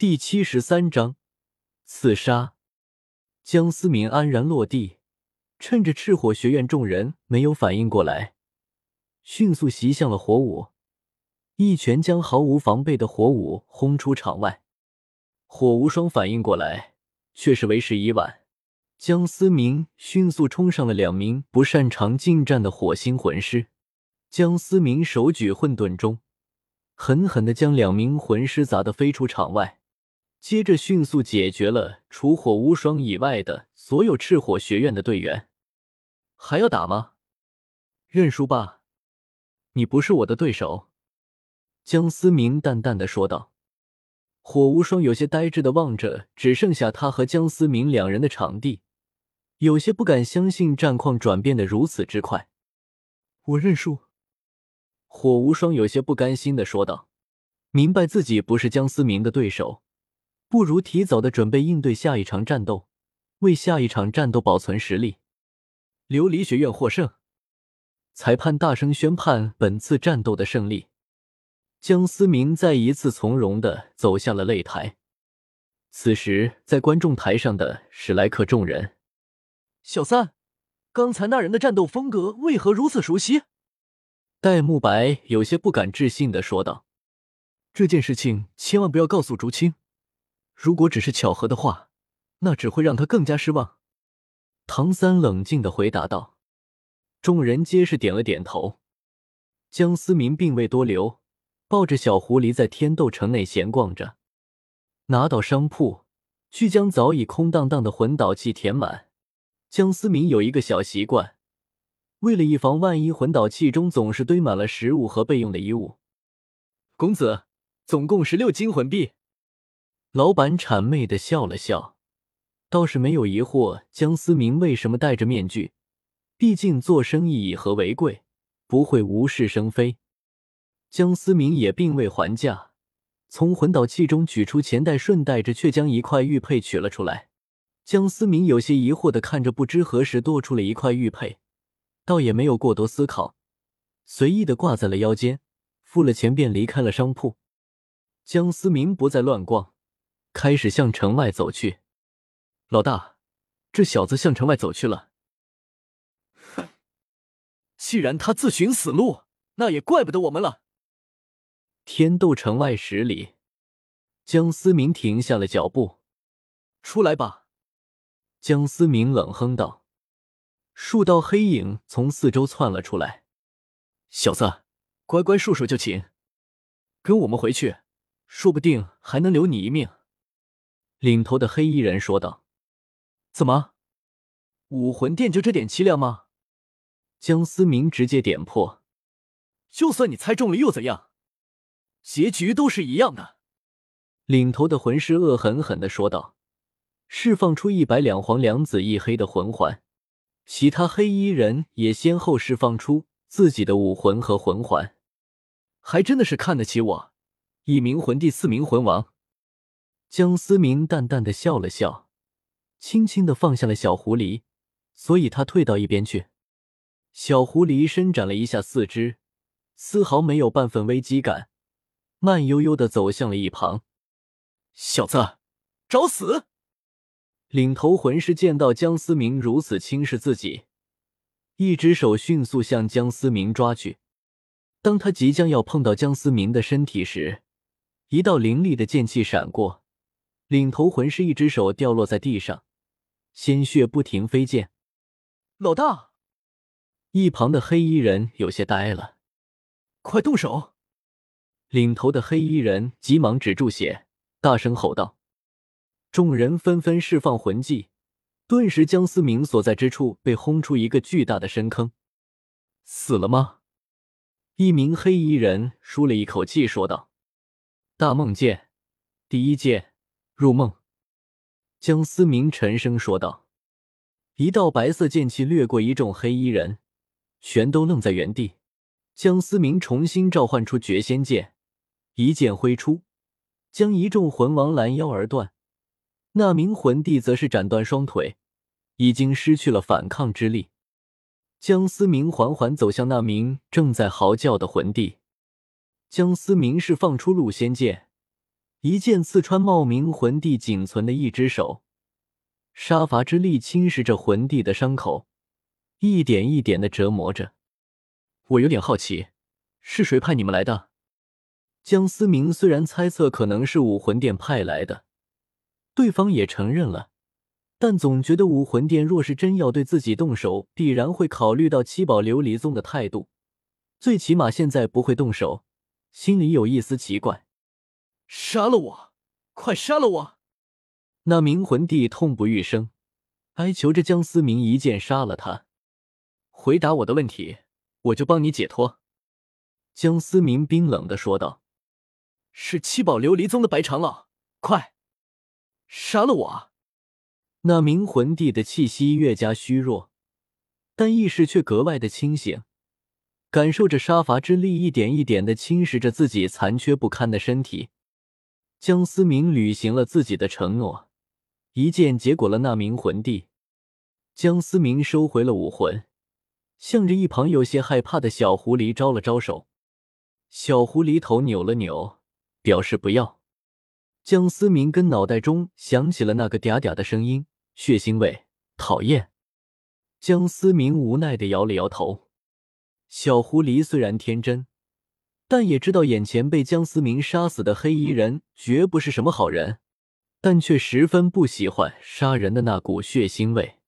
第七十三章刺杀。江思明安然落地，趁着赤火学院众人没有反应过来，迅速袭向了火舞，一拳将毫无防备的火舞轰出场外。火无双反应过来，却是为时已晚。江思明迅速冲上了两名不擅长近战的火星魂师，江思明手举混沌钟，狠狠的将两名魂师砸得飞出场外。接着迅速解决了除火无双以外的所有赤火学院的队员，还要打吗？认输吧，你不是我的对手。”江思明淡淡的说道。火无双有些呆滞的望着只剩下他和江思明两人的场地，有些不敢相信战况转变的如此之快。我认输。火无双有些不甘心的说道，明白自己不是江思明的对手。不如提早的准备应对下一场战斗，为下一场战斗保存实力。琉璃学院获胜。裁判大声宣判本次战斗的胜利。江思明再一次从容的走向了擂台。此时，在观众台上的史莱克众人，小三，刚才那人的战斗风格为何如此熟悉？戴沐白有些不敢置信的说道：“这件事情千万不要告诉竹青。”如果只是巧合的话，那只会让他更加失望。”唐三冷静的回答道。众人皆是点了点头。江思明并未多留，抱着小狐狸在天斗城内闲逛着。拿到商铺，去将早已空荡荡的魂导器填满。江思明有一个小习惯，为了以防万一，魂导器中总是堆满了食物和备用的衣物。公子，总共十六金魂币。老板谄媚的笑了笑，倒是没有疑惑江思明为什么戴着面具。毕竟做生意以和为贵，不会无事生非。江思明也并未还价，从魂导器中取出钱袋，顺带着却将一块玉佩取了出来。江思明有些疑惑的看着，不知何时多出了一块玉佩，倒也没有过多思考，随意的挂在了腰间，付了钱便离开了商铺。江思明不再乱逛。开始向城外走去，老大，这小子向城外走去了。哼，既然他自寻死路，那也怪不得我们了。天斗城外十里，江思明停下了脚步，出来吧。江思明冷哼道。数道黑影从四周窜了出来，小子，乖乖束手就擒，跟我们回去，说不定还能留你一命。领头的黑衣人说道：“怎么，武魂殿就这点凄凉吗？”江思明直接点破：“就算你猜中了又怎样？结局都是一样的。”领头的魂师恶狠狠的说道，释放出一白两黄两紫一黑的魂环，其他黑衣人也先后释放出自己的武魂和魂环，还真的是看得起我，一名魂帝，四名魂王。江思明淡淡的笑了笑，轻轻的放下了小狐狸，所以他退到一边去。小狐狸伸展了一下四肢，丝毫没有半分危机感，慢悠悠的走向了一旁。小子，找死！领头魂师见到江思明如此轻视自己，一只手迅速向江思明抓去。当他即将要碰到江思明的身体时，一道凌厉的剑气闪过。领头魂师一只手掉落在地上，鲜血不停飞溅。老大，一旁的黑衣人有些呆了。快动手！领头的黑衣人急忙止住血，大声吼道。众人纷纷释放魂技，顿时江思明所在之处被轰出一个巨大的深坑。死了吗？一名黑衣人舒了一口气说道：“大梦剑，第一剑。”入梦，江思明沉声说道：“一道白色剑气掠过一众黑衣人，全都愣在原地。”江思明重新召唤出绝仙剑，一剑挥出，将一众魂王拦腰而断。那名魂帝则是斩断双腿，已经失去了反抗之力。江思明缓缓走向那名正在嚎叫的魂帝。江思明是放出戮仙剑。一剑刺穿茂名魂帝仅存的一只手，杀伐之力侵蚀着魂帝的伤口，一点一点的折磨着。我有点好奇，是谁派你们来的？江思明虽然猜测可能是武魂殿派来的，对方也承认了，但总觉得武魂殿若是真要对自己动手，必然会考虑到七宝琉璃宗的态度，最起码现在不会动手，心里有一丝奇怪。杀了我！快杀了我！那名魂帝痛不欲生，哀求着江思明一剑杀了他。回答我的问题，我就帮你解脱。”江思明冰冷的说道。“是七宝琉璃宗的白长老，快杀了我！”那名魂帝的气息越加虚弱，但意识却格外的清醒，感受着杀伐之力一点一点的侵蚀着自己残缺不堪的身体。江思明履行了自己的承诺，一剑结果了那名魂帝。江思明收回了武魂，向着一旁有些害怕的小狐狸招了招手。小狐狸头扭了扭，表示不要。江思明跟脑袋中响起了那个嗲嗲的声音：“血腥味，讨厌。”江思明无奈的摇了摇头。小狐狸虽然天真。但也知道眼前被江思明杀死的黑衣人绝不是什么好人，但却十分不喜欢杀人的那股血腥味。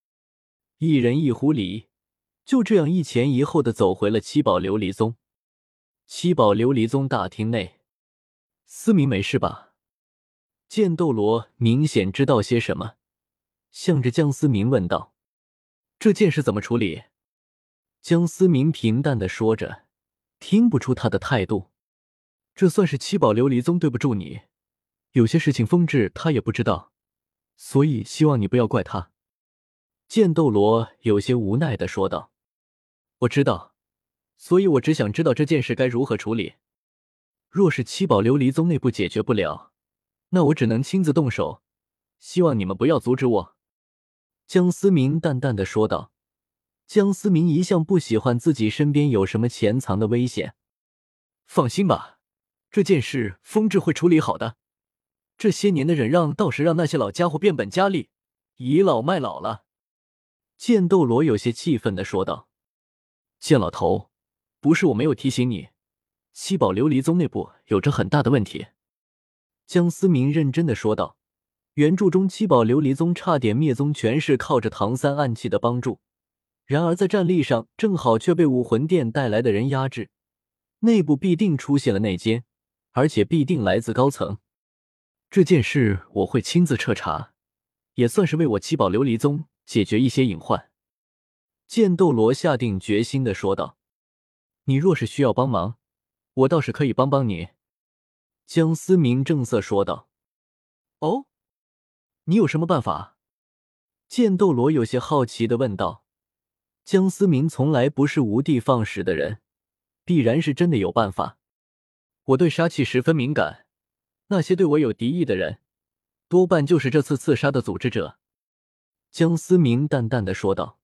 一人一狐狸就这样一前一后的走回了七宝琉璃宗。七宝琉璃宗大厅内，思明没事吧？剑斗罗明显知道些什么，向着江思明问道：“这件事怎么处理？”江思明平淡的说着。听不出他的态度，这算是七宝琉璃宗对不住你。有些事情风致他也不知道，所以希望你不要怪他。剑斗罗有些无奈的说道：“我知道，所以我只想知道这件事该如何处理。若是七宝琉璃宗内部解决不了，那我只能亲自动手。希望你们不要阻止我。”江思明淡淡的说道。江思明一向不喜欢自己身边有什么潜藏的危险。放心吧，这件事风致会处理好的。这些年的忍让，倒是让那些老家伙变本加厉，倚老卖老了。剑斗罗有些气愤的说道：“剑老头，不是我没有提醒你，七宝琉璃宗内部有着很大的问题。”江思明认真的说道：“原著中七宝琉璃宗差点灭宗，全是靠着唐三暗器的帮助。”然而在战力上，正好却被武魂殿带来的人压制，内部必定出现了内奸，而且必定来自高层。这件事我会亲自彻查，也算是为我七宝琉璃宗解决一些隐患。剑斗罗下定决心的说道：“你若是需要帮忙，我倒是可以帮帮你。”江思明正色说道：“哦，你有什么办法？”剑斗罗有些好奇的问道。江思明从来不是无的放矢的人，必然是真的有办法。我对杀气十分敏感，那些对我有敌意的人，多半就是这次刺杀的组织者。”江思明淡淡的说道。